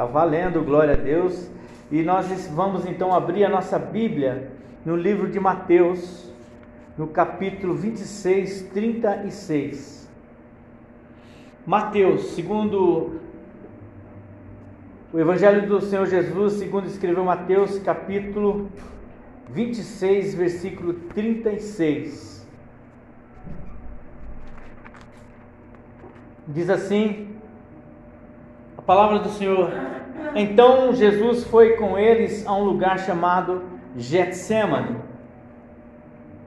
Tá valendo, glória a Deus. E nós vamos então abrir a nossa Bíblia no livro de Mateus, no capítulo 26, 36. Mateus, segundo o Evangelho do Senhor Jesus, segundo escreveu Mateus, capítulo 26, versículo 36. Diz assim: palavra do Senhor. Então Jesus foi com eles a um lugar chamado Getsemane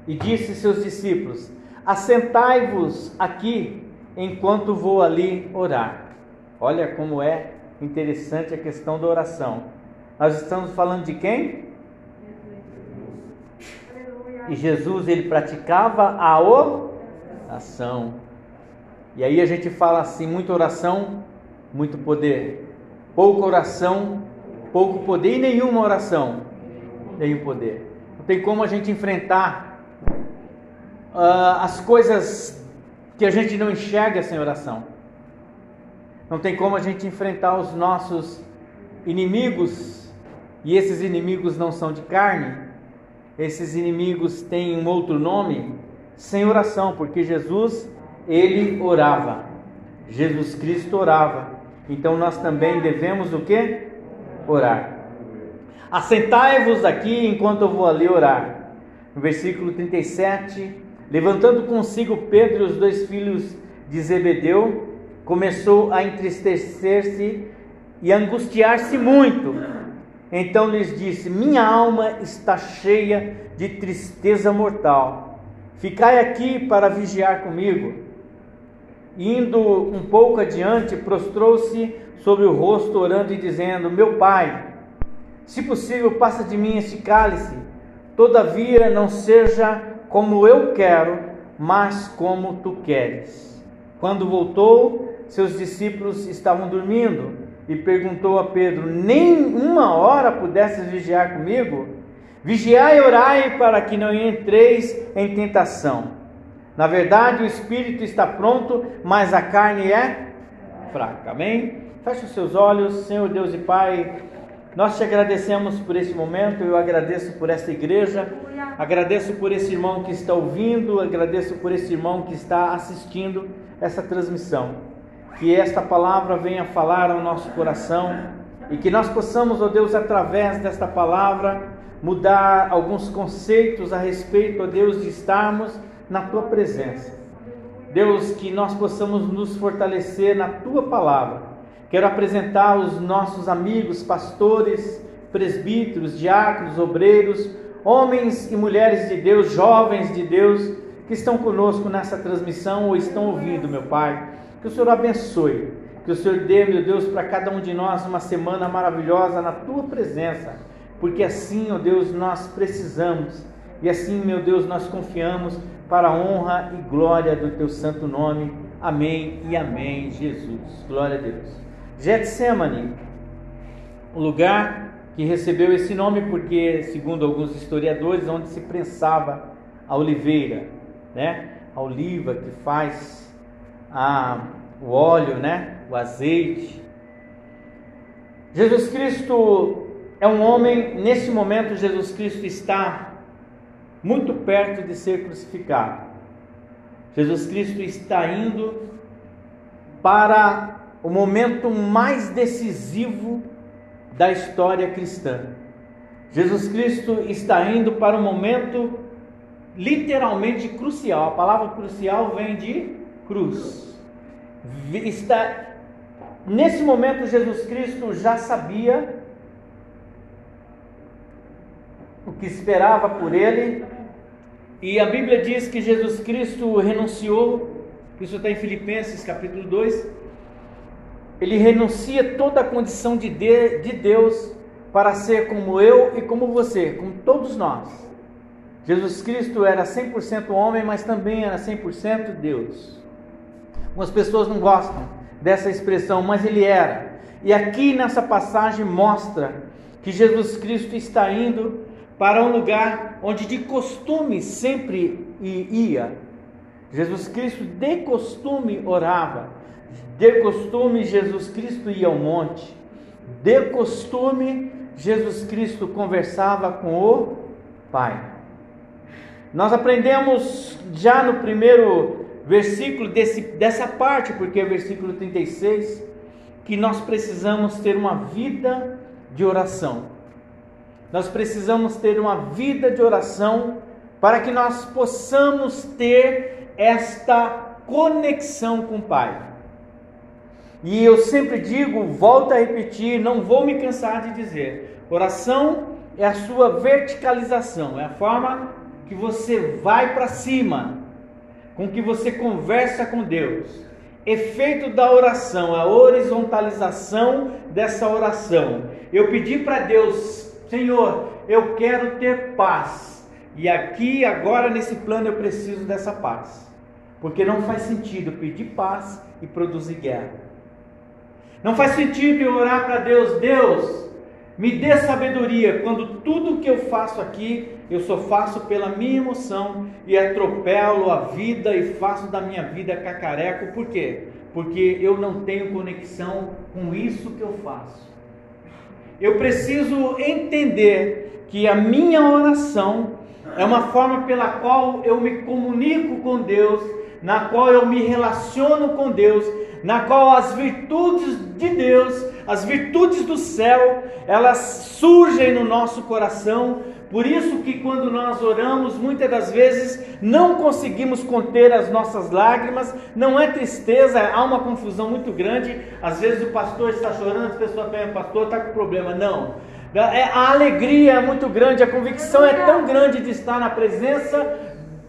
e disse a seus discípulos: Assentai-vos aqui enquanto vou ali orar. Olha como é interessante a questão da oração. Nós estamos falando de quem? E Jesus ele praticava a oração. E aí a gente fala assim, muita oração, muito poder. Pouca oração, pouco poder e nenhuma oração, nenhum poder. Não tem como a gente enfrentar uh, as coisas que a gente não enxerga sem oração. Não tem como a gente enfrentar os nossos inimigos, e esses inimigos não são de carne, esses inimigos têm um outro nome, sem oração, porque Jesus, ele orava. Jesus Cristo orava. Então nós também devemos o que? Orar. Assentai-vos aqui enquanto eu vou ali orar. No versículo 37, levantando consigo Pedro e os dois filhos de Zebedeu, começou a entristecer-se e angustiar-se muito. Então lhes disse: Minha alma está cheia de tristeza mortal. Ficai aqui para vigiar comigo. Indo um pouco adiante, prostrou-se sobre o rosto, orando e dizendo: Meu pai, se possível, passa de mim este cálice. Todavia, não seja como eu quero, mas como tu queres. Quando voltou, seus discípulos estavam dormindo e perguntou a Pedro: Nem uma hora pudesses vigiar comigo? Vigiai e orai para que não entreis em tentação. Na verdade, o espírito está pronto, mas a carne é fraca. Amém? Feche os seus olhos, Senhor Deus e Pai. Nós te agradecemos por esse momento, eu agradeço por esta igreja, agradeço por esse irmão que está ouvindo, agradeço por esse irmão que está assistindo essa transmissão. Que esta palavra venha falar ao nosso coração e que nós possamos, ó Deus, através desta palavra, mudar alguns conceitos a respeito, ó Deus, de estarmos na tua presença. Deus, que nós possamos nos fortalecer na tua palavra. Quero apresentar os nossos amigos, pastores, presbíteros, diáconos, obreiros, homens e mulheres de Deus, jovens de Deus, que estão conosco nessa transmissão ou estão ouvindo, meu Pai. Que o Senhor abençoe, que o Senhor dê, meu Deus, para cada um de nós uma semana maravilhosa na tua presença, porque assim, ó Deus, nós precisamos e assim, meu Deus, nós confiamos para a honra e glória do teu santo nome. Amém e amém, Jesus. Glória a Deus. Getsemane, o lugar que recebeu esse nome porque, segundo alguns historiadores, onde se prensava a oliveira, né? A oliva que faz a, o óleo, né? O azeite. Jesus Cristo é um homem, nesse momento Jesus Cristo está muito perto de ser crucificado. Jesus Cristo está indo para o momento mais decisivo da história cristã. Jesus Cristo está indo para um momento literalmente crucial. A palavra crucial vem de cruz. Está nesse momento Jesus Cristo já sabia o que esperava por ele, e a Bíblia diz que Jesus Cristo renunciou, isso está em Filipenses capítulo 2, ele renuncia toda a condição de, de, de Deus para ser como eu e como você, como todos nós. Jesus Cristo era 100% homem, mas também era 100% Deus. Algumas pessoas não gostam dessa expressão, mas ele era. E aqui nessa passagem mostra que Jesus Cristo está indo para um lugar onde de costume sempre ia. Jesus Cristo de costume orava, de costume Jesus Cristo ia ao monte, de costume, Jesus Cristo conversava com o Pai. Nós aprendemos já no primeiro versículo desse, dessa parte, porque é o versículo 36, que nós precisamos ter uma vida de oração. Nós precisamos ter uma vida de oração para que nós possamos ter esta conexão com o Pai. E eu sempre digo, volto a repetir, não vou me cansar de dizer: oração é a sua verticalização, é a forma que você vai para cima, com que você conversa com Deus. Efeito da oração, a horizontalização dessa oração. Eu pedi para Deus, Senhor, eu quero ter paz. E aqui, agora, nesse plano, eu preciso dessa paz. Porque não faz sentido pedir paz e produzir guerra. Não faz sentido eu orar para Deus, Deus, me dê sabedoria quando tudo que eu faço aqui eu só faço pela minha emoção e atropelo a vida e faço da minha vida cacareco. Por quê? Porque eu não tenho conexão com isso que eu faço. Eu preciso entender que a minha oração é uma forma pela qual eu me comunico com Deus, na qual eu me relaciono com Deus, na qual as virtudes de Deus, as virtudes do céu, elas surgem no nosso coração. Por isso que quando nós oramos, muitas das vezes não conseguimos conter as nossas lágrimas, não é tristeza, há uma confusão muito grande. Às vezes o pastor está chorando, as pessoas pensam, pastor está com problema. Não, é, a alegria é muito grande, a convicção é tão grande de estar na presença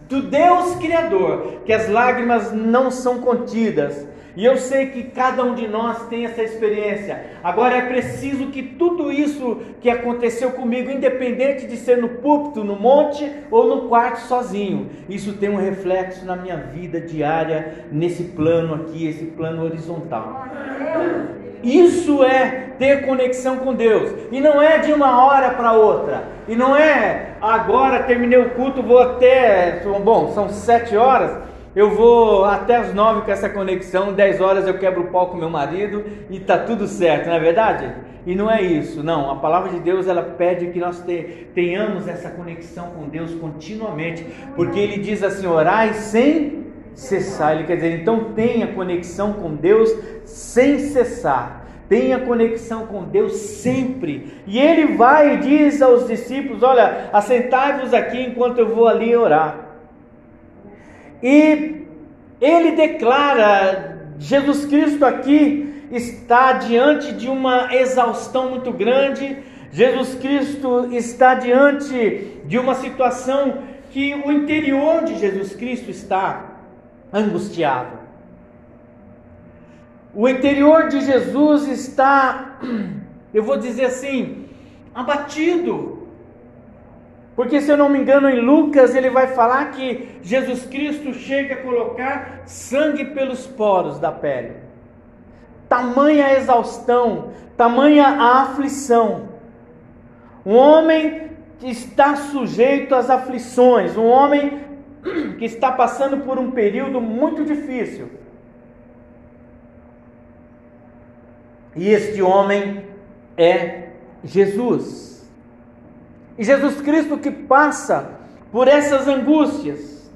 do Deus Criador, que as lágrimas não são contidas. E eu sei que cada um de nós tem essa experiência. Agora é preciso que tudo isso que aconteceu comigo, independente de ser no púlpito, no monte ou no quarto sozinho, isso tem um reflexo na minha vida diária, nesse plano aqui, esse plano horizontal. Isso é ter conexão com Deus. E não é de uma hora para outra. E não é agora terminei o culto, vou até. Bom, são sete horas. Eu vou até as nove com essa conexão, dez horas eu quebro o pau com meu marido e tá tudo certo, não é verdade? E não é isso, não. A palavra de Deus ela pede que nós tenhamos essa conexão com Deus continuamente, porque Ele diz assim: orai sem cessar. Ele quer dizer, então tenha conexão com Deus sem cessar. Tenha conexão com Deus sempre. E ele vai e diz aos discípulos: Olha, assentai-vos aqui enquanto eu vou ali orar. E ele declara: Jesus Cristo aqui está diante de uma exaustão muito grande. Jesus Cristo está diante de uma situação que o interior de Jesus Cristo está angustiado. O interior de Jesus está, eu vou dizer assim, abatido. Porque se eu não me engano, em Lucas ele vai falar que Jesus Cristo chega a colocar sangue pelos poros da pele. Tamanha exaustão, tamanha aflição. Um homem que está sujeito às aflições, um homem que está passando por um período muito difícil. E este homem é Jesus. E Jesus Cristo que passa por essas angústias.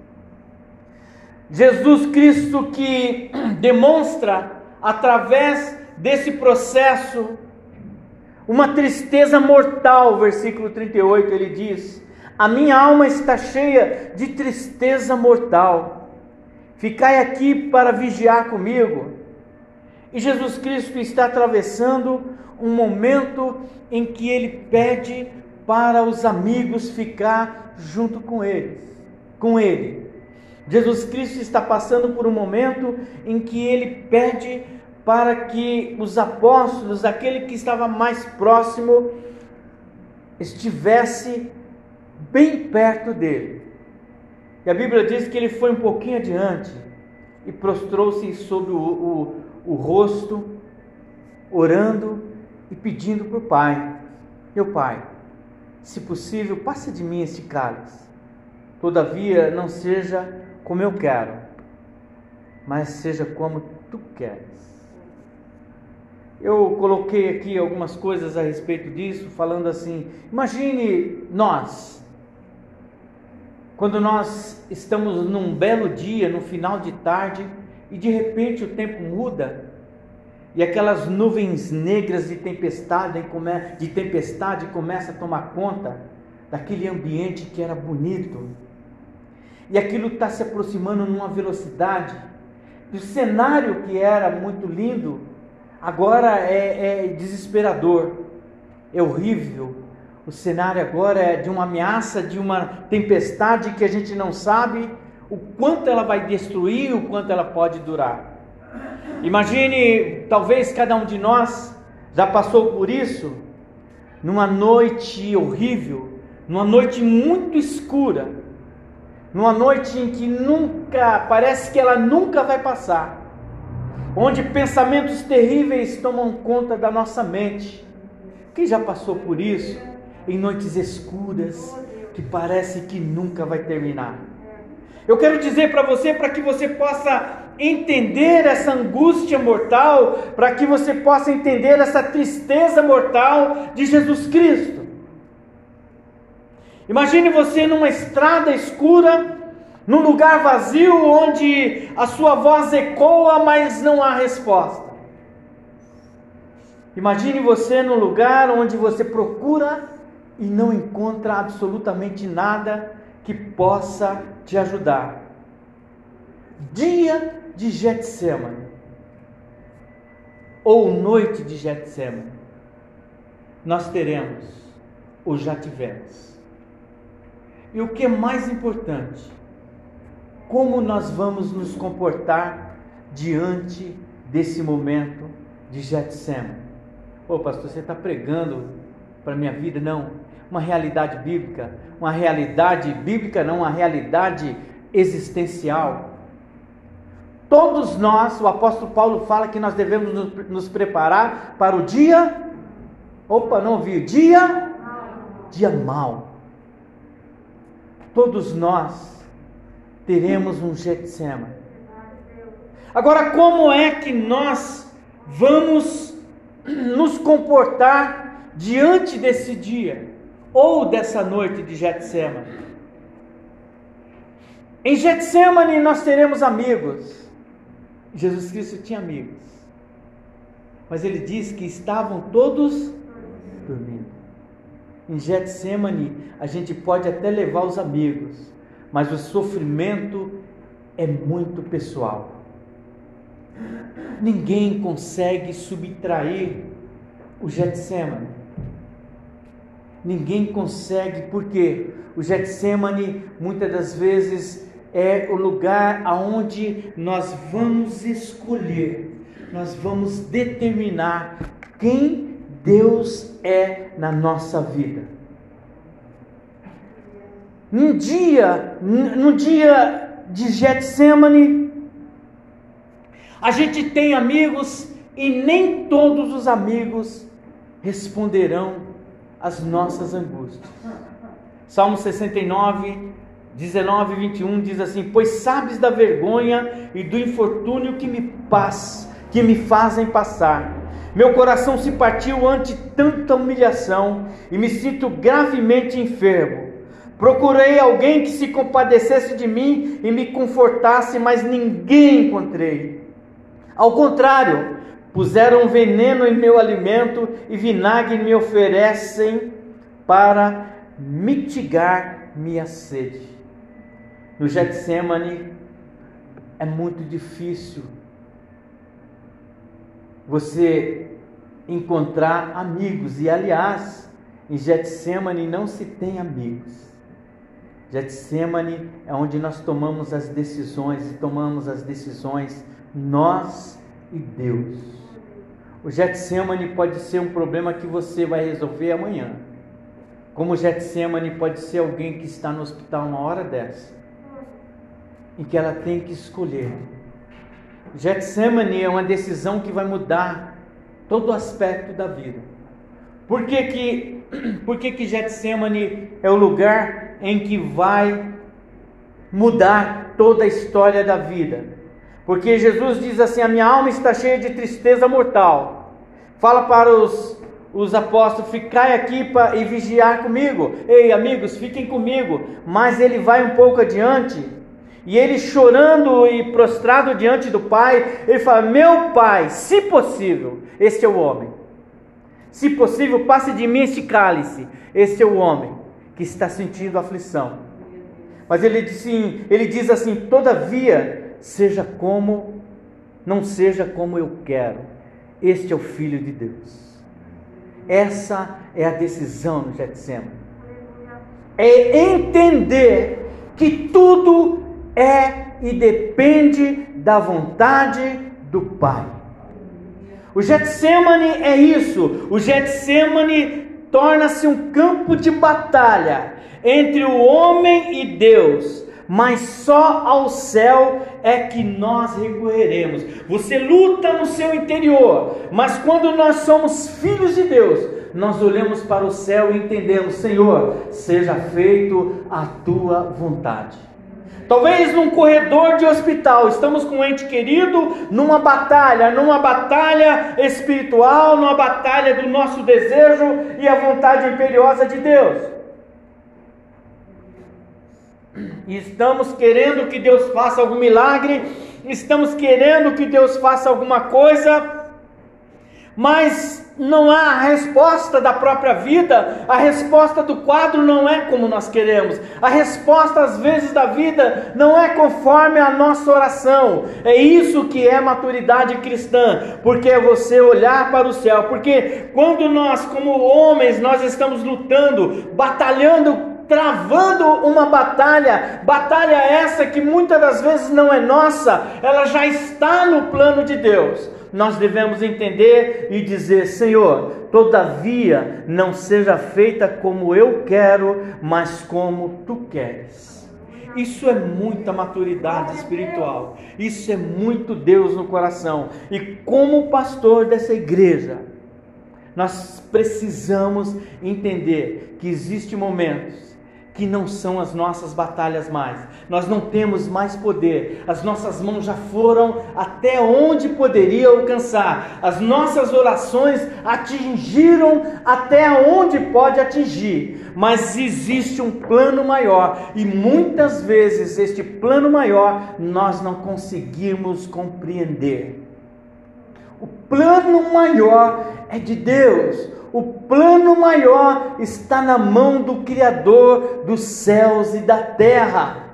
Jesus Cristo que demonstra através desse processo uma tristeza mortal, versículo 38 ele diz: A minha alma está cheia de tristeza mortal. Ficai aqui para vigiar comigo. E Jesus Cristo está atravessando um momento em que ele pede para os amigos ficar junto com eles, com ele. Jesus Cristo está passando por um momento em que ele pede para que os apóstolos, aquele que estava mais próximo, estivesse bem perto dele. E a Bíblia diz que ele foi um pouquinho adiante e prostrou-se sobre o, o o rosto, orando e pedindo para o Pai: Meu Pai, se possível, passe de mim este cálice. Todavia, não seja como eu quero, mas seja como tu queres. eu coloquei aqui algumas coisas a respeito disso, falando assim: imagine nós, quando nós estamos num belo dia, no final de tarde, e de repente o tempo muda, e aquelas nuvens negras de tempestade, de tempestade começa a tomar conta daquele ambiente que era bonito. E aquilo está se aproximando numa velocidade. E o cenário que era muito lindo agora é, é desesperador, é horrível. O cenário agora é de uma ameaça, de uma tempestade que a gente não sabe o quanto ela vai destruir, o quanto ela pode durar. Imagine, talvez cada um de nós já passou por isso, numa noite horrível, numa noite muito escura, numa noite em que nunca, parece que ela nunca vai passar onde pensamentos terríveis tomam conta da nossa mente. Quem já passou por isso? Em noites escuras, que parece que nunca vai terminar. Eu quero dizer para você, para que você possa entender essa angústia mortal, para que você possa entender essa tristeza mortal de Jesus Cristo. Imagine você numa estrada escura, num lugar vazio onde a sua voz ecoa, mas não há resposta. Imagine você num lugar onde você procura e não encontra absolutamente nada que possa te ajudar. Dia de Getsemane ou noite de Getsemane, nós teremos ou já tivemos. E o que é mais importante, como nós vamos nos comportar diante desse momento de Getsemane. Ô pastor, você está pregando para minha vida? Não. Uma realidade bíblica. Uma realidade bíblica, não, uma realidade existencial. Todos nós, o apóstolo Paulo fala que nós devemos nos, preparar para o dia. Opa, não ouvi. Dia. Dia mal. Todos nós teremos um Getsemane. Agora, como é que nós vamos nos comportar diante desse dia ou dessa noite de Getsemane? Em Getsemane nós teremos amigos. Jesus Cristo tinha amigos. Mas ele diz que estavam todos dormindo. Em Getsemane a gente pode até levar os amigos, mas o sofrimento é muito pessoal. Ninguém consegue subtrair o Getsemane. Ninguém consegue, porque o Getsemane muitas das vezes é o lugar aonde nós vamos escolher, nós vamos determinar quem Deus é na nossa vida. Num dia, no dia de Getsemane, a gente tem amigos e nem todos os amigos responderão às nossas angústias. Salmo 69, 19 e 21 diz assim: Pois sabes da vergonha e do infortúnio que me paz, que me fazem passar. Meu coração se partiu ante tanta humilhação e me sinto gravemente enfermo. Procurei alguém que se compadecesse de mim e me confortasse, mas ninguém encontrei. Ao contrário, puseram veneno em meu alimento e vinagre me oferecem para mitigar minha sede. No Getsemane é muito difícil você encontrar amigos e aliás, em Getsemane não se tem amigos. Getsemane é onde nós tomamos as decisões e tomamos as decisões nós e Deus. O Getsemane pode ser um problema que você vai resolver amanhã. Como o Getsemane pode ser alguém que está no hospital uma hora dessa, em que ela tem que escolher. Getsemane é uma decisão que vai mudar todo o aspecto da vida. Por que que, por que, que Getsemane é o lugar em que vai mudar toda a história da vida. Porque Jesus diz assim: A minha alma está cheia de tristeza mortal. fala para os, os apóstolos: ficai aqui pra, e vigiar comigo. Ei, amigos, fiquem comigo. Mas ele vai um pouco adiante. E ele chorando e prostrado diante do pai, ele fala: Meu pai, se possível, este é o homem. Se possível, passe de mim este cálice. Este é o homem que está sentindo aflição. Mas ele diz assim, ele diz assim: Todavia, seja como não seja como eu quero. Este é o filho de Deus. Essa é a decisão no Getsemane. É entender que tudo é e depende da vontade do Pai. O Getsemane é isso. O Getsemane torna-se um campo de batalha entre o homem e Deus, mas só ao céu é que nós recorreremos. Você luta no seu interior, mas quando nós somos filhos de Deus, nós olhamos para o céu e entendemos: Senhor, seja feito a tua vontade. Talvez num corredor de hospital, estamos com um ente querido numa batalha, numa batalha espiritual, numa batalha do nosso desejo e a vontade imperiosa de Deus. e estamos querendo que Deus faça algum milagre, estamos querendo que Deus faça alguma coisa, mas não há a resposta da própria vida, a resposta do quadro não é como nós queremos, a resposta às vezes da vida não é conforme a nossa oração. É isso que é maturidade cristã, porque é você olhar para o céu, porque quando nós, como homens, nós estamos lutando, batalhando travando uma batalha, batalha essa que muitas das vezes não é nossa, ela já está no plano de Deus. Nós devemos entender e dizer: Senhor, todavia não seja feita como eu quero, mas como tu queres. Isso é muita maturidade espiritual. Isso é muito Deus no coração. E como pastor dessa igreja, nós precisamos entender que existem momentos que não são as nossas batalhas mais. Nós não temos mais poder. As nossas mãos já foram até onde poderia alcançar. As nossas orações atingiram até onde pode atingir. Mas existe um plano maior e muitas vezes este plano maior nós não conseguimos compreender. O plano maior é de Deus. O plano maior está na mão do Criador dos céus e da terra.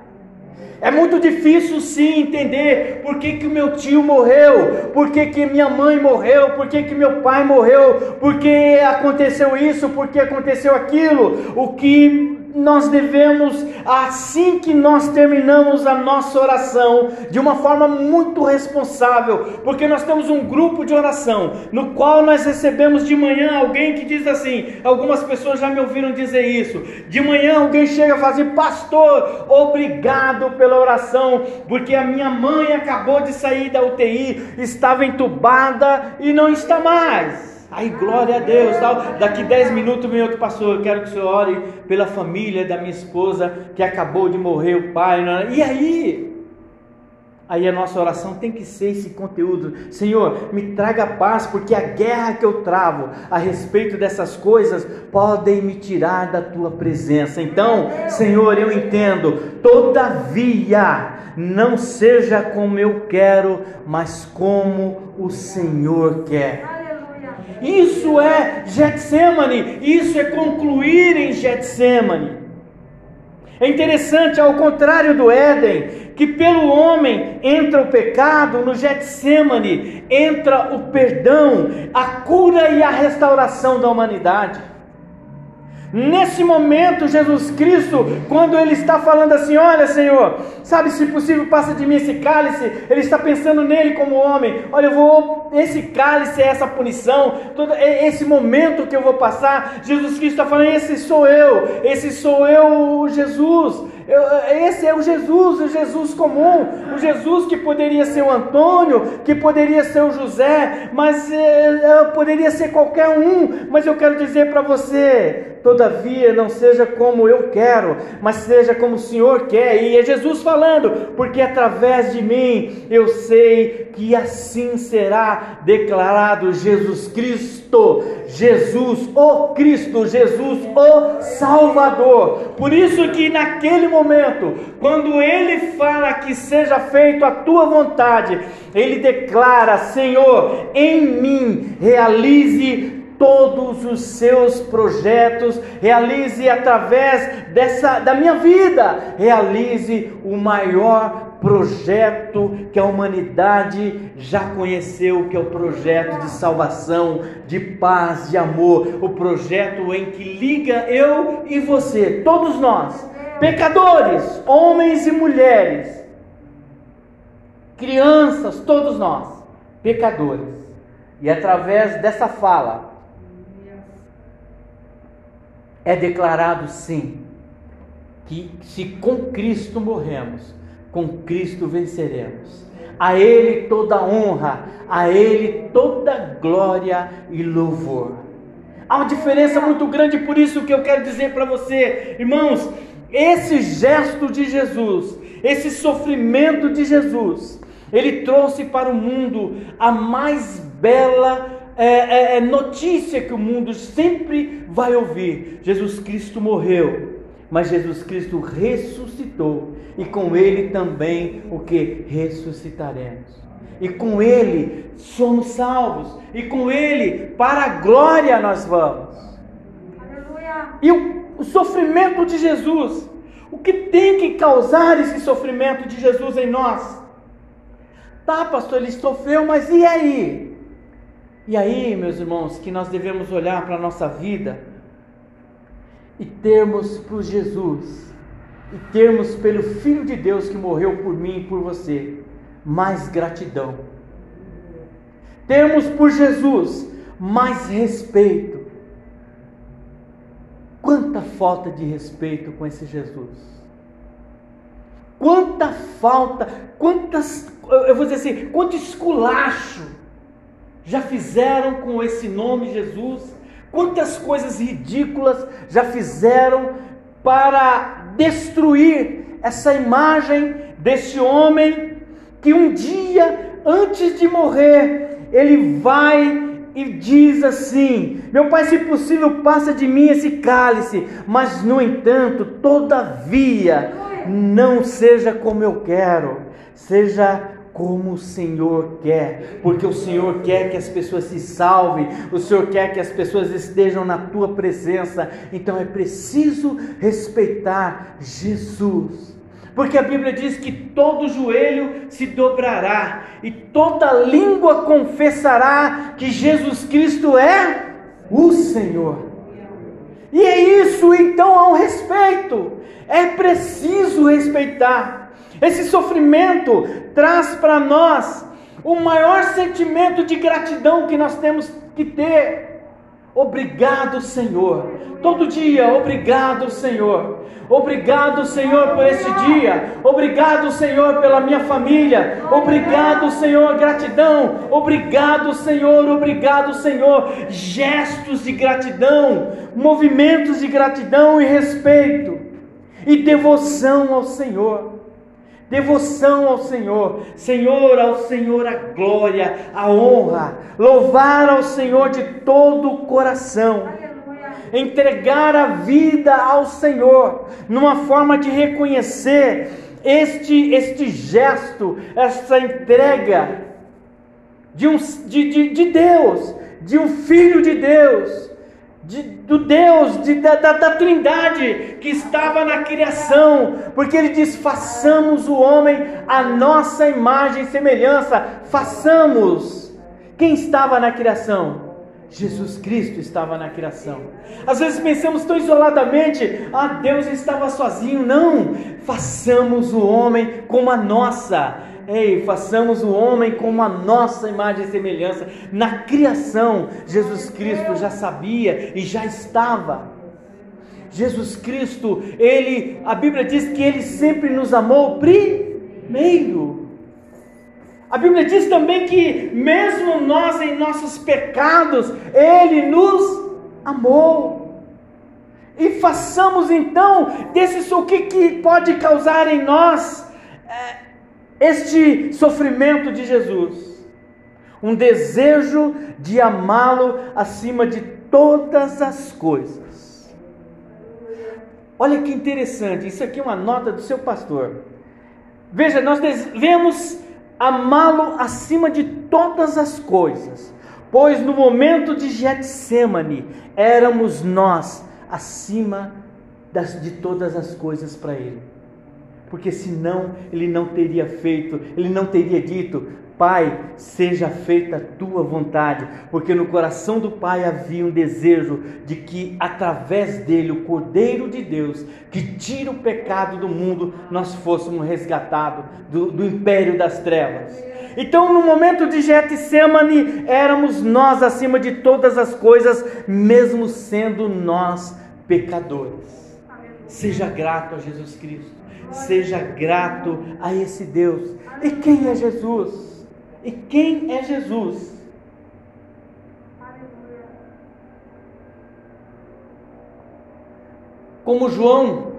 É muito difícil sim entender por que, que meu tio morreu, por que, que minha mãe morreu, por que, que meu pai morreu, por que aconteceu isso, por que aconteceu aquilo. O que nós devemos, assim que nós terminamos a nossa oração, de uma forma muito responsável, porque nós temos um grupo de oração, no qual nós recebemos de manhã alguém que diz assim: algumas pessoas já me ouviram dizer isso. De manhã alguém chega a fazer, pastor, obrigado pela oração, porque a minha mãe acabou de sair da UTI, estava entubada e não está mais. Aí, glória a Deus. Tal. Daqui 10 minutos vem outro pastor. Eu quero que o senhor ore pela família da minha esposa que acabou de morrer o pai. É? E aí? Aí a nossa oração tem que ser esse conteúdo. Senhor, me traga paz, porque a guerra que eu travo a respeito dessas coisas podem me tirar da tua presença. Então, Senhor, eu entendo. Todavia, não seja como eu quero, mas como o Senhor quer. Isso é Getsemane, isso é concluir em Getsemane. É interessante, ao contrário do Éden, que pelo homem entra o pecado, no Getsemane entra o perdão, a cura e a restauração da humanidade. Nesse momento, Jesus Cristo, quando ele está falando assim: Olha, Senhor, sabe, se possível, passa de mim esse cálice. Ele está pensando nele como homem: Olha, eu vou, esse cálice é essa punição, todo esse momento que eu vou passar. Jesus Cristo está falando: Esse sou eu, esse sou eu, Jesus. Esse é o Jesus, o Jesus comum, o Jesus que poderia ser o Antônio, que poderia ser o José, mas é, poderia ser qualquer um. Mas eu quero dizer para você, todavia não seja como eu quero, mas seja como o Senhor quer. E é Jesus falando, porque através de mim eu sei que assim será declarado Jesus Cristo, Jesus o Cristo, Jesus o Salvador. Por isso que naquele momento, quando ele fala que seja feito a tua vontade, ele declara: Senhor, em mim realize todos os seus projetos, realize através dessa da minha vida, realize o maior projeto que a humanidade já conheceu, que é o projeto de salvação, de paz, de amor, o projeto em que liga eu e você, todos nós, pecadores, homens e mulheres, crianças, todos nós, pecadores. E através dessa fala é declarado sim que se com Cristo morremos, com Cristo venceremos. A Ele toda honra, a Ele toda glória e louvor. Há uma diferença muito grande, por isso que eu quero dizer para você, irmãos, esse gesto de Jesus, esse sofrimento de Jesus, ele trouxe para o mundo a mais bela é, é, é notícia que o mundo sempre vai ouvir: Jesus Cristo morreu, mas Jesus Cristo ressuscitou e com ele também o que ressuscitaremos. E com ele somos salvos, e com ele para a glória nós vamos. Aleluia. E o, o sofrimento de Jesus, o que tem que causar esse sofrimento de Jesus em nós? Tá, pastor, ele sofreu, mas e aí? E aí, meus irmãos, que nós devemos olhar para a nossa vida e termos por Jesus e termos pelo Filho de Deus que morreu por mim e por você mais gratidão. Termos por Jesus mais respeito. Quanta falta de respeito com esse Jesus. Quanta falta, quantas, eu vou dizer assim, quanto esculacho já fizeram com esse nome Jesus. Quantas coisas ridículas já fizeram para destruir essa imagem desse homem que um dia, antes de morrer, ele vai e diz assim: Meu pai, se possível, passa de mim esse cálice, mas no entanto, todavia, não seja como eu quero, seja como o Senhor quer, porque o Senhor quer que as pessoas se salvem, o Senhor quer que as pessoas estejam na tua presença, então é preciso respeitar Jesus. Porque a Bíblia diz que todo joelho se dobrará e toda língua confessará que Jesus Cristo é o Senhor. E é isso, então, há respeito. É preciso respeitar. Esse sofrimento traz para nós o maior sentimento de gratidão que nós temos que ter. Obrigado, Senhor. Todo dia, obrigado, Senhor. Obrigado, Senhor, por esse dia. Obrigado, Senhor, pela minha família. Obrigado, Senhor, gratidão. Obrigado, Senhor, obrigado, Senhor. Gestos de gratidão, movimentos de gratidão e respeito e devoção ao Senhor. Devoção ao Senhor, Senhor, ao Senhor a glória, a honra, louvar ao Senhor de todo o coração, entregar a vida ao Senhor, numa forma de reconhecer este, este gesto, essa entrega de, um, de, de, de Deus, de um Filho de Deus, de, do Deus, de, da, da, da, Trindade que estava na criação, porque ele diz: façamos o homem a nossa imagem e semelhança, façamos. Quem estava na criação? Jesus Cristo estava na criação. Às vezes pensamos tão isoladamente, ah, Deus estava sozinho. Não, façamos o homem como a nossa Ei, façamos o homem como a nossa imagem e semelhança. Na criação, Jesus Cristo já sabia e já estava. Jesus Cristo, ele, a Bíblia diz que ele sempre nos amou primeiro. A Bíblia diz também que mesmo nós em nossos pecados, ele nos amou. E façamos então desse o que, que pode causar em nós é, este sofrimento de Jesus, um desejo de amá-lo acima de todas as coisas. Olha que interessante, isso aqui é uma nota do seu pastor. Veja, nós devemos amá-lo acima de todas as coisas, pois no momento de Getsemane éramos nós acima das, de todas as coisas para ele. Porque senão ele não teria feito, ele não teria dito: Pai, seja feita a tua vontade, porque no coração do Pai havia um desejo de que através dele, o Cordeiro de Deus, que tira o pecado do mundo, nós fôssemos resgatados do, do império das trevas. Então, no momento de Getsemane, éramos nós acima de todas as coisas, mesmo sendo nós pecadores. Seja grato a Jesus Cristo, seja grato a esse Deus. E quem é Jesus? E quem é Jesus? Como João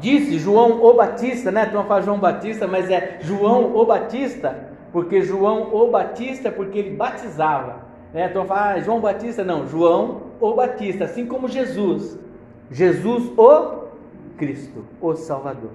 disse, João o Batista, né? Tu não fala João Batista, mas é João o Batista, porque João o Batista, porque ele batizava. Né? Então fala ah, João Batista, não, João o Batista, assim como Jesus. Jesus o Cristo, o Salvador.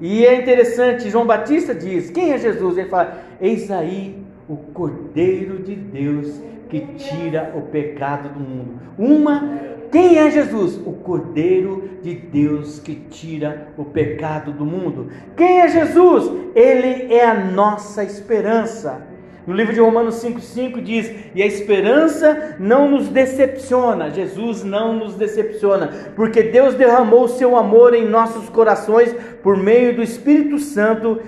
E é interessante, João Batista diz: quem é Jesus? Ele fala: Eis aí o Cordeiro de Deus que tira o pecado do mundo. Uma, quem é Jesus? O Cordeiro de Deus que tira o pecado do mundo. Quem é Jesus? Ele é a nossa esperança. No livro de Romanos 5,5 diz: E a esperança não nos decepciona, Jesus não nos decepciona, porque Deus derramou o seu amor em nossos corações por meio do Espírito Santo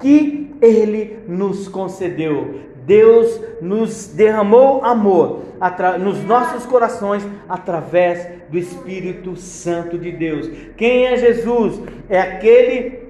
que Ele nos concedeu. Deus nos derramou amor nos nossos corações através do Espírito Santo de Deus. Quem é Jesus? É aquele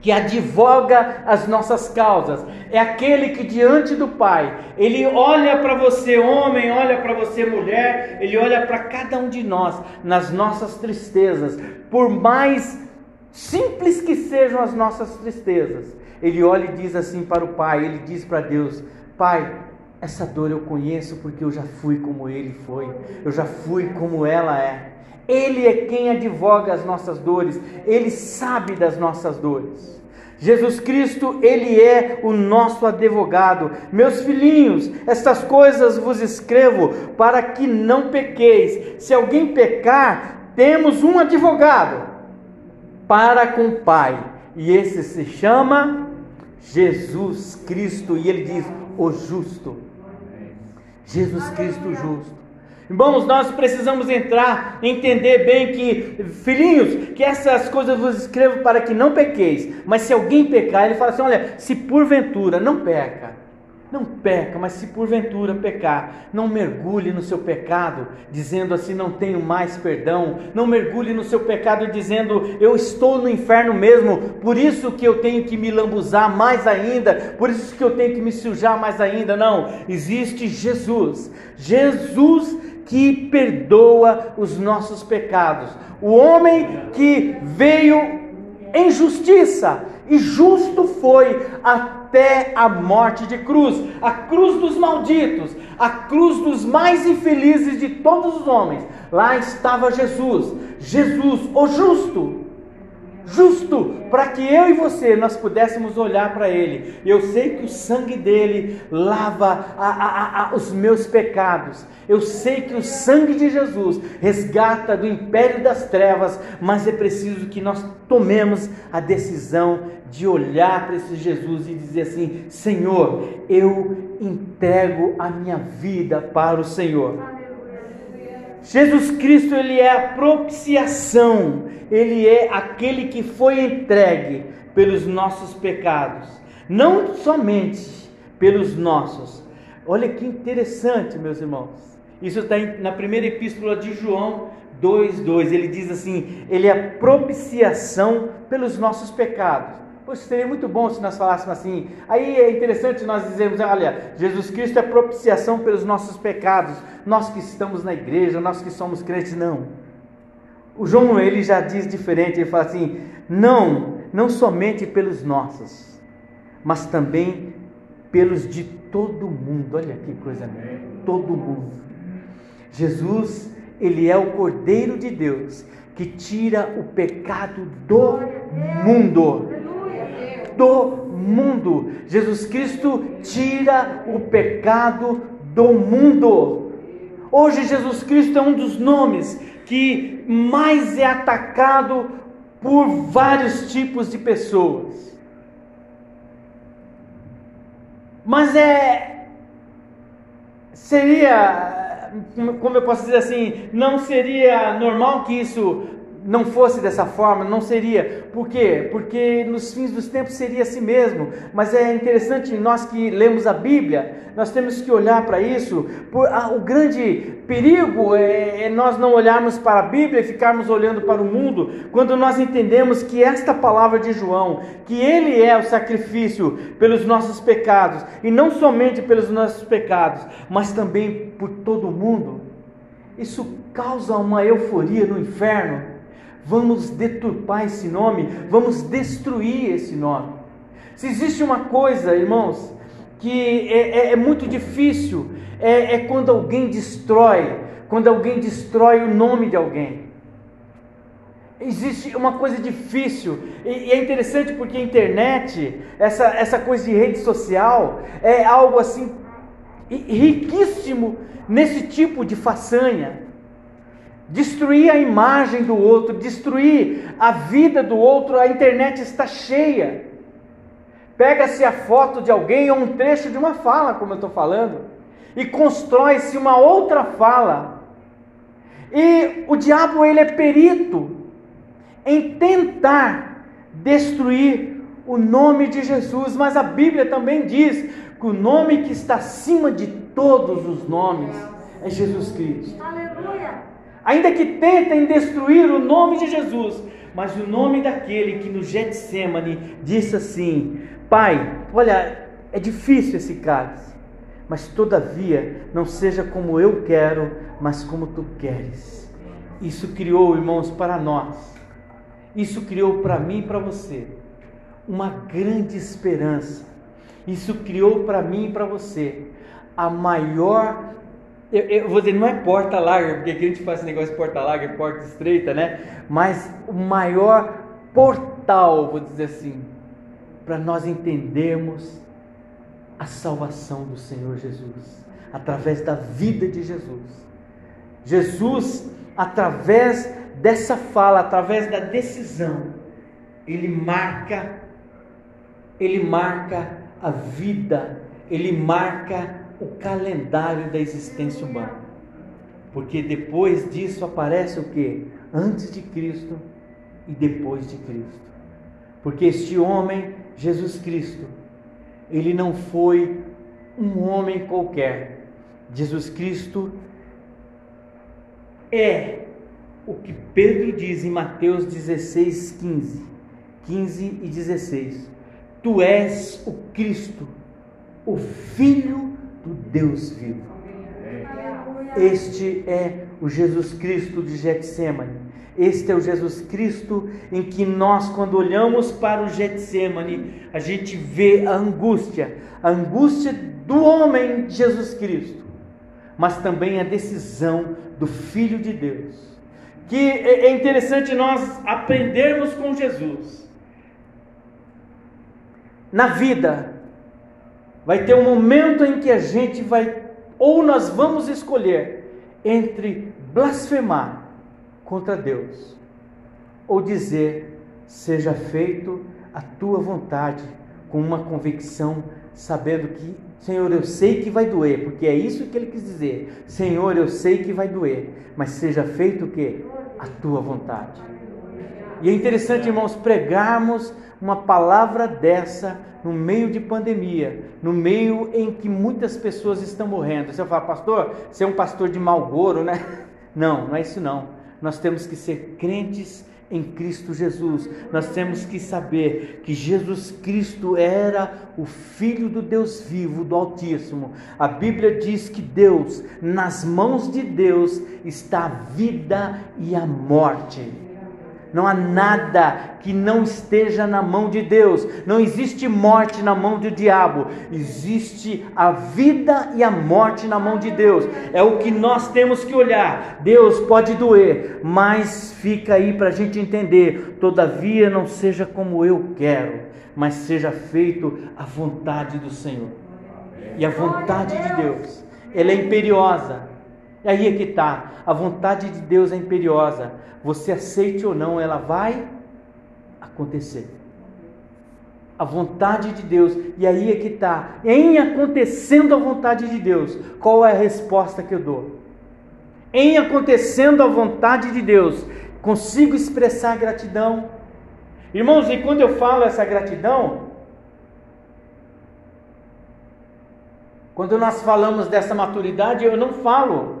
que advoga as nossas causas, é aquele que diante do Pai, ele olha para você, homem, olha para você, mulher, ele olha para cada um de nós nas nossas tristezas, por mais simples que sejam as nossas tristezas, ele olha e diz assim para o Pai, ele diz para Deus: Pai, essa dor eu conheço porque eu já fui como ele foi, eu já fui como ela é. Ele é quem advoga as nossas dores, ele sabe das nossas dores. Jesus Cristo, ele é o nosso advogado. Meus filhinhos, estas coisas vos escrevo para que não pequeis. Se alguém pecar, temos um advogado para com o Pai, e esse se chama Jesus Cristo, e ele diz: o justo. Jesus Cristo justo. Irmãos, nós precisamos entrar, entender bem que, filhinhos, que essas coisas vos escrevo para que não pequeis. Mas se alguém pecar, ele fala assim: olha, se porventura não peca, não peca, mas se porventura pecar, não mergulhe no seu pecado, dizendo assim: não tenho mais perdão. Não mergulhe no seu pecado dizendo: eu estou no inferno mesmo, por isso que eu tenho que me lambuzar mais ainda, por isso que eu tenho que me sujar mais ainda. Não, existe Jesus. Jesus que perdoa os nossos pecados. O homem que veio em justiça e justo foi até a morte de cruz, a cruz dos malditos, a cruz dos mais infelizes de todos os homens. Lá estava Jesus, Jesus, o justo, justo, para que eu e você nós pudéssemos olhar para Ele. Eu sei que o sangue dele lava a, a, a, os meus pecados. Eu sei que o sangue de Jesus resgata do império das trevas, mas é preciso que nós tomemos a decisão de olhar para esse Jesus e dizer assim: Senhor, eu entrego a minha vida para o Senhor. Jesus Cristo, ele é a propiciação, ele é aquele que foi entregue pelos nossos pecados, não somente pelos nossos. Olha que interessante, meus irmãos. Isso está na primeira epístola de João, 2:2. Ele diz assim: Ele é propiciação pelos nossos pecados. Poxa, seria muito bom se nós falássemos assim. Aí é interessante nós dizermos: olha, Jesus Cristo é propiciação pelos nossos pecados. Nós que estamos na igreja, nós que somos crentes, não. O João ele já diz diferente. Ele fala assim: não, não somente pelos nossos, mas também pelos de todo mundo. Olha que coisa linda, todo mundo. Jesus, ele é o Cordeiro de Deus que tira o pecado do mundo. Do mundo. Jesus Cristo tira o pecado do mundo. Hoje Jesus Cristo é um dos nomes que mais é atacado por vários tipos de pessoas. Mas é. Seria. Como eu posso dizer assim? Não seria normal que isso não fosse dessa forma, não seria. Por quê? Porque nos fins dos tempos seria assim mesmo. Mas é interessante, nós que lemos a Bíblia, nós temos que olhar para isso. Por, ah, o grande perigo é, é, nós não olharmos para a Bíblia e ficarmos olhando para o mundo, quando nós entendemos que esta palavra de João, que ele é o sacrifício pelos nossos pecados, e não somente pelos nossos pecados, mas também por todo o mundo. Isso causa uma euforia no inferno vamos deturpar esse nome, vamos destruir esse nome. Se existe uma coisa, irmãos, que é, é, é muito difícil, é, é quando alguém destrói, quando alguém destrói o nome de alguém. Existe uma coisa difícil, e, é interessante porque a internet, essa, essa coisa de rede social, é algo assim riquíssimo nesse tipo de façanha destruir a imagem do outro, destruir a vida do outro, a internet está cheia. Pega-se a foto de alguém ou um trecho de uma fala, como eu estou falando, e constrói-se uma outra fala. E o diabo ele é perito em tentar destruir o nome de Jesus, mas a Bíblia também diz que o nome que está acima de todos os nomes é Jesus Cristo. Aleluia ainda que tentem destruir o nome de Jesus, mas o nome daquele que no Getsemane disse assim: Pai, olha, é difícil esse cálice, mas todavia não seja como eu quero, mas como tu queres. Isso criou, irmãos, para nós, isso criou para mim e para você uma grande esperança. Isso criou para mim e para você a maior eu, eu, vou dizer, não é porta larga, porque aqui a gente faz esse negócio de porta larga, porta estreita, né? Mas o maior portal, vou dizer assim, para nós entendermos a salvação do Senhor Jesus, através da vida de Jesus. Jesus, através dessa fala, através da decisão, ele marca, ele marca a vida, ele marca o calendário da existência humana. Porque depois disso aparece o que? Antes de Cristo e depois de Cristo. Porque este homem, Jesus Cristo, ele não foi um homem qualquer. Jesus Cristo é o que Pedro diz em Mateus 16, 15. 15 e 16. Tu és o Cristo, o Filho do Deus vivo. Este é o Jesus Cristo de Getsemane. Este é o Jesus Cristo em que nós, quando olhamos para o Getsemane, a gente vê a angústia, a angústia do homem Jesus Cristo, mas também a decisão do Filho de Deus. Que é interessante nós aprendermos com Jesus. Na vida, vai ter um momento em que a gente vai, ou nós vamos escolher entre blasfemar contra Deus, ou dizer, seja feito a tua vontade, com uma convicção, sabendo que, Senhor, eu sei que vai doer, porque é isso que ele quis dizer. Senhor, eu sei que vai doer, mas seja feito o que? A tua vontade. E é interessante, irmãos, pregarmos uma palavra dessa no meio de pandemia, no meio em que muitas pessoas estão morrendo. Você fala, pastor, você é um pastor de Malboro, né? Não, não é isso não. nós temos que ser crentes em Cristo Jesus. Nós temos que saber que Jesus Cristo era o Filho do Deus vivo, do Altíssimo. A Bíblia diz que Deus, nas mãos de Deus, está a vida e a morte. Não há nada que não esteja na mão de Deus. Não existe morte na mão do diabo. Existe a vida e a morte na mão de Deus. É o que nós temos que olhar. Deus pode doer, mas fica aí para a gente entender. Todavia, não seja como eu quero, mas seja feito a vontade do Senhor. E a vontade de Deus, ela é imperiosa. E aí é que está. A vontade de Deus é imperiosa você aceite ou não, ela vai acontecer. A vontade de Deus, e aí é que está, em acontecendo a vontade de Deus, qual é a resposta que eu dou? Em acontecendo a vontade de Deus, consigo expressar gratidão. Irmãos, e quando eu falo essa gratidão, quando nós falamos dessa maturidade, eu não falo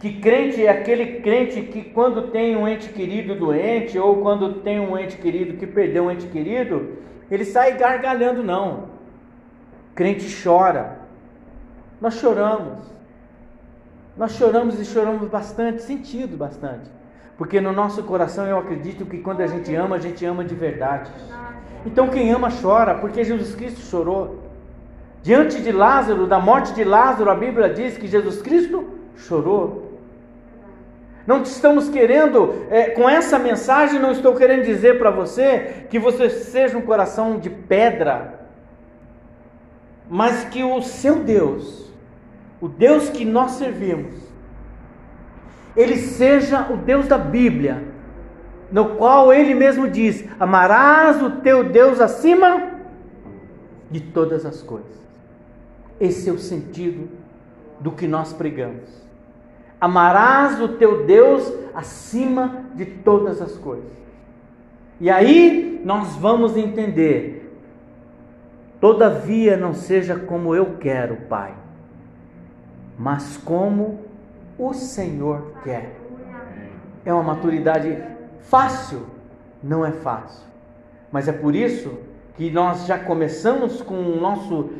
que crente é aquele crente que quando tem um ente querido doente ou quando tem um ente querido que perdeu um ente querido, ele sai gargalhando não. Crente chora. Nós choramos. Nós choramos e choramos bastante, sentido bastante. Porque no nosso coração eu acredito que quando a gente ama, a gente ama de verdade. Então quem ama chora, porque Jesus Cristo chorou. Diante de Lázaro, da morte de Lázaro, a Bíblia diz que Jesus Cristo chorou. Não estamos querendo, é, com essa mensagem, não estou querendo dizer para você que você seja um coração de pedra, mas que o seu Deus, o Deus que nós servimos, ele seja o Deus da Bíblia, no qual ele mesmo diz: Amarás o teu Deus acima de todas as coisas. Esse é o sentido do que nós pregamos. Amarás o teu Deus acima de todas as coisas. E aí nós vamos entender. Todavia não seja como eu quero, Pai, mas como o Senhor quer. É uma maturidade fácil? Não é fácil. Mas é por isso que nós já começamos com o nosso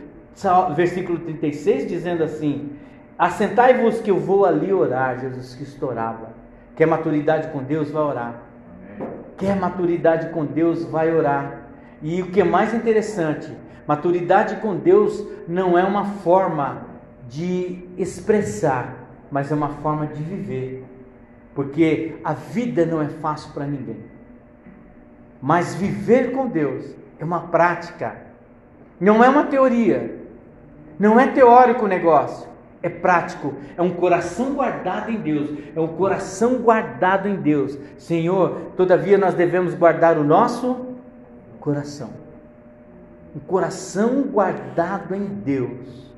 versículo 36 dizendo assim: Assentai-vos que eu vou ali orar, Jesus Cristo orava. Quer maturidade com Deus? Vai orar. Quer maturidade com Deus? Vai orar. E o que é mais interessante, maturidade com Deus não é uma forma de expressar, mas é uma forma de viver. Porque a vida não é fácil para ninguém. Mas viver com Deus é uma prática, não é uma teoria, não é teórico o negócio é prático, é um coração guardado em Deus, é um coração guardado em Deus. Senhor, todavia nós devemos guardar o nosso coração. Um coração guardado em Deus.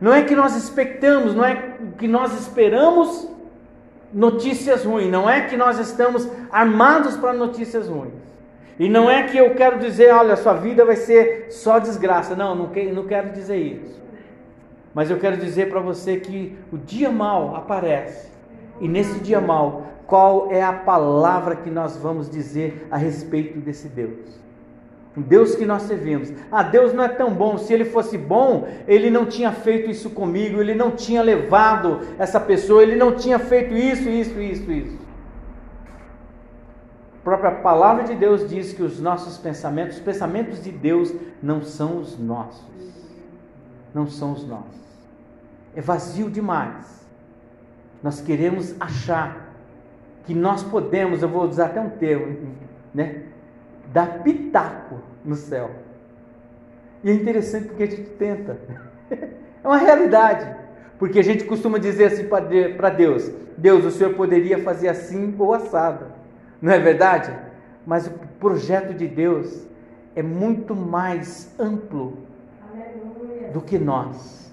Não é que nós expectamos, não é que nós esperamos notícias ruins, não é que nós estamos armados para notícias ruins. E não é que eu quero dizer, olha, sua vida vai ser só desgraça. Não, não quero dizer isso. Mas eu quero dizer para você que o dia mal aparece. E nesse dia mal, qual é a palavra que nós vamos dizer a respeito desse Deus? Um Deus que nós servimos. Ah, Deus não é tão bom. Se ele fosse bom, ele não tinha feito isso comigo, ele não tinha levado essa pessoa, ele não tinha feito isso, isso, isso, isso. A própria palavra de Deus diz que os nossos pensamentos, os pensamentos de Deus não são os nossos. Não são os nossos é vazio demais. Nós queremos achar que nós podemos, eu vou usar até um termo, né? Dar pitaco no céu. E é interessante porque a gente tenta. É uma realidade. Porque a gente costuma dizer assim para Deus: Deus, o Senhor poderia fazer assim ou assado. Não é verdade? Mas o projeto de Deus é muito mais amplo do que nós.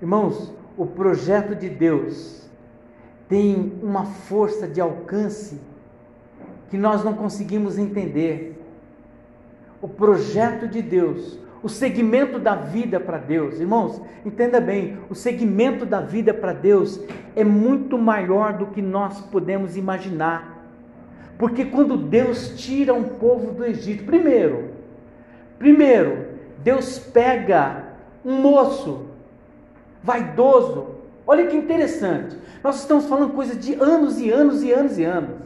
Irmãos, o projeto de Deus tem uma força de alcance que nós não conseguimos entender. O projeto de Deus, o segmento da vida para Deus. Irmãos, entenda bem, o segmento da vida para Deus é muito maior do que nós podemos imaginar. Porque quando Deus tira um povo do Egito, primeiro, primeiro, Deus pega um moço vaidoso. Olha que interessante. Nós estamos falando coisa de anos e anos e anos e anos.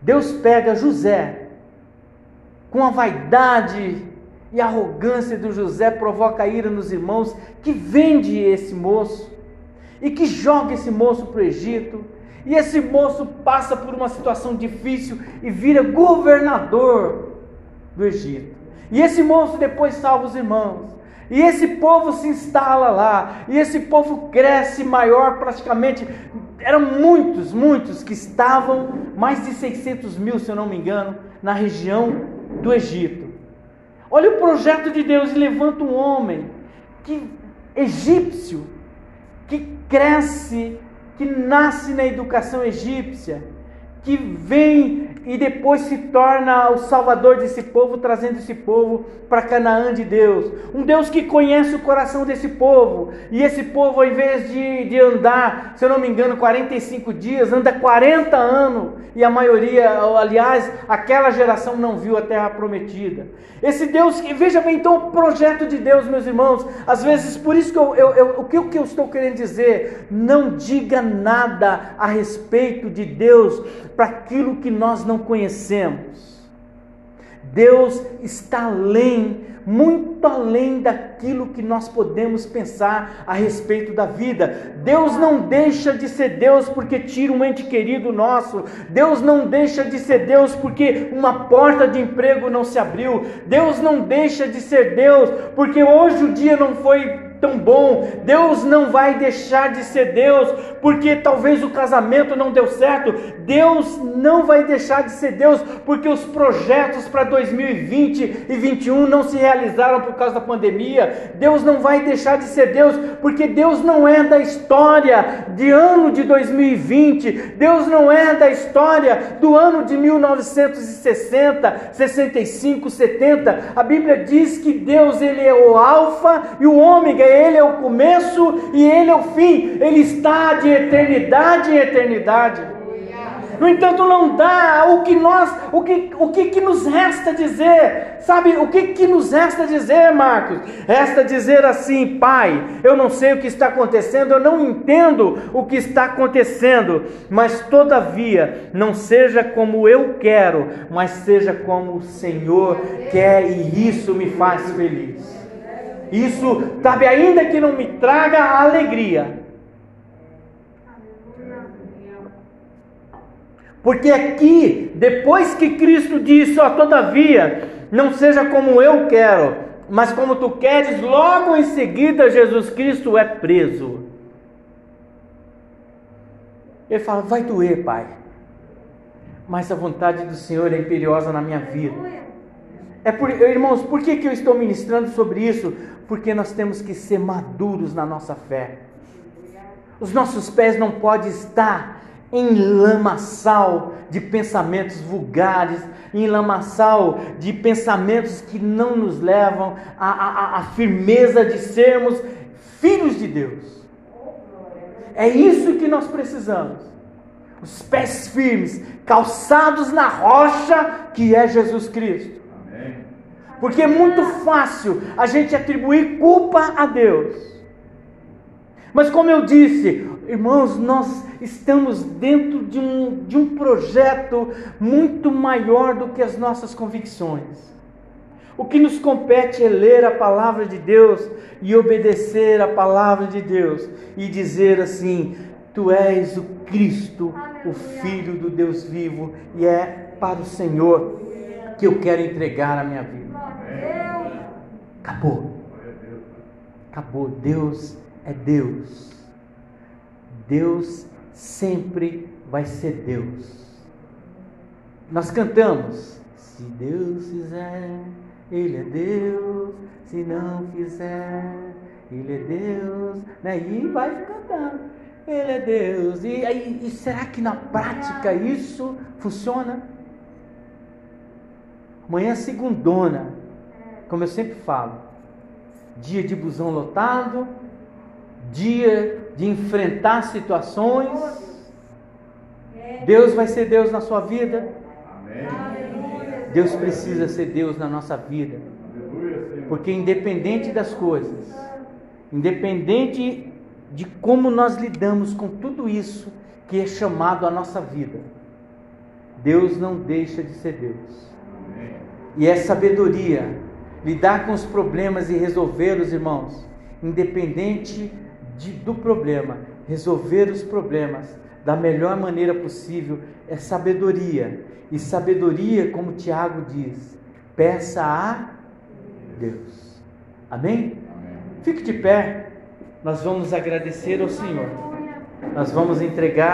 Deus pega José com a vaidade e a arrogância do José provoca ira nos irmãos que vende esse moço e que joga esse moço para o Egito. E esse moço passa por uma situação difícil e vira governador do Egito. E esse moço depois salva os irmãos. E esse povo se instala lá. E esse povo cresce maior, praticamente. Eram muitos, muitos que estavam, mais de 600 mil, se eu não me engano, na região do Egito. Olha o projeto de Deus e levanta um homem que egípcio, que cresce, que nasce na educação egípcia, que vem e depois se torna o salvador desse povo, trazendo esse povo para Canaã de Deus. Um Deus que conhece o coração desse povo. E esse povo, ao invés de, de andar, se eu não me engano, 45 dias, anda 40 anos. E a maioria, aliás, aquela geração não viu a terra prometida. Esse Deus, veja bem então o projeto de Deus, meus irmãos. Às vezes, por isso que eu, eu, eu o, que, o que eu estou querendo dizer, não diga nada a respeito de Deus para aquilo que nós não conhecemos. Deus está além, muito além daquilo que nós podemos pensar a respeito da vida. Deus não deixa de ser Deus porque tira um ente querido nosso. Deus não deixa de ser Deus porque uma porta de emprego não se abriu. Deus não deixa de ser Deus porque hoje o dia não foi tão bom. Deus não vai deixar de ser Deus porque talvez o casamento não deu certo. Deus não vai deixar de ser Deus porque os projetos para 2020 e 2021 não se realizaram por causa da pandemia. Deus não vai deixar de ser Deus porque Deus não é da história de ano de 2020. Deus não é da história do ano de 1960, 65, 70. A Bíblia diz que Deus ele é o alfa e o ômega, ele é o começo e Ele é o fim, Ele está de eternidade em eternidade. No entanto, não dá o que nós, o que, o que, que nos resta dizer, sabe? O que, que nos resta dizer, Marcos? Resta dizer assim, Pai, eu não sei o que está acontecendo, eu não entendo o que está acontecendo, mas todavia, não seja como eu quero, mas seja como o Senhor quer, e isso me faz feliz. Isso, sabe, ainda que não me traga alegria. Porque aqui, depois que Cristo disse, ó, todavia, não seja como eu quero, mas como tu queres, logo em seguida Jesus Cristo é preso. Ele fala: vai doer, Pai, mas a vontade do Senhor é imperiosa na minha vida. É por, irmãos, por que, que eu estou ministrando sobre isso? Porque nós temos que ser maduros na nossa fé. Os nossos pés não podem estar em lamaçal de pensamentos vulgares, em lamaçal de pensamentos que não nos levam à, à, à firmeza de sermos filhos de Deus. É isso que nós precisamos. Os pés firmes, calçados na rocha que é Jesus Cristo. Porque é muito fácil a gente atribuir culpa a Deus. Mas como eu disse, irmãos, nós estamos dentro de um, de um projeto muito maior do que as nossas convicções. O que nos compete é ler a palavra de Deus e obedecer a palavra de Deus e dizer assim: Tu és o Cristo, o Filho do Deus vivo, e é para o Senhor que eu quero entregar a minha vida. Acabou. Acabou. Deus é Deus. Deus sempre vai ser Deus. Nós cantamos: Se Deus fizer, Ele é Deus. Se não fizer, Ele é Deus. Né? E vai cantando: Ele é Deus. E, e, e será que na prática isso funciona? Amanhã é segundona como eu sempre falo, dia de busão lotado, dia de enfrentar situações. Deus vai ser Deus na sua vida. Deus precisa ser Deus na nossa vida. Porque independente das coisas, independente de como nós lidamos com tudo isso que é chamado a nossa vida, Deus não deixa de ser Deus. E é sabedoria lidar com os problemas e resolver os irmãos, independente de, do problema, resolver os problemas da melhor maneira possível é sabedoria. E sabedoria, como Tiago diz, peça a Deus. Amém? Amém? Fique de pé, nós vamos agradecer ao Senhor, nós vamos entregar.